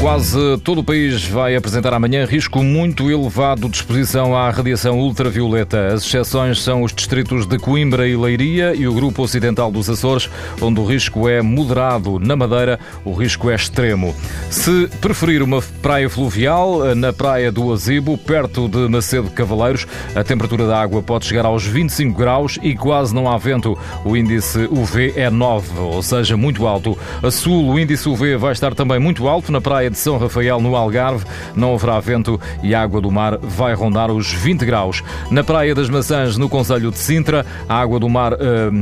Quase todo o país vai apresentar amanhã risco muito elevado de exposição à radiação ultravioleta. As exceções são os distritos de Coimbra e Leiria e o grupo ocidental dos Açores, onde o risco é moderado. Na Madeira, o risco é extremo. Se preferir uma praia fluvial, na praia do Azibo, perto de Macedo Cavaleiros, a temperatura da água pode chegar aos 25 graus e quase não há vento. O índice UV é 9, ou seja, muito alto. A sul, o índice UV vai estar também muito alto na praia de São Rafael, no Algarve, não haverá vento e a água do mar vai rondar os 20 graus. Na Praia das Maçãs, no Conselho de Sintra, a água do mar uh,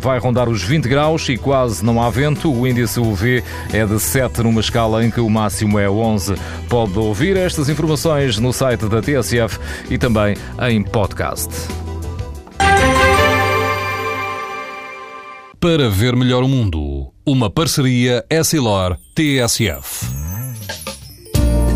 vai rondar os 20 graus e quase não há vento. O índice UV é de 7 numa escala em que o máximo é 11. Pode ouvir estas informações no site da TSF e também em podcast. Para ver melhor o mundo, uma parceria Essilor-TSF.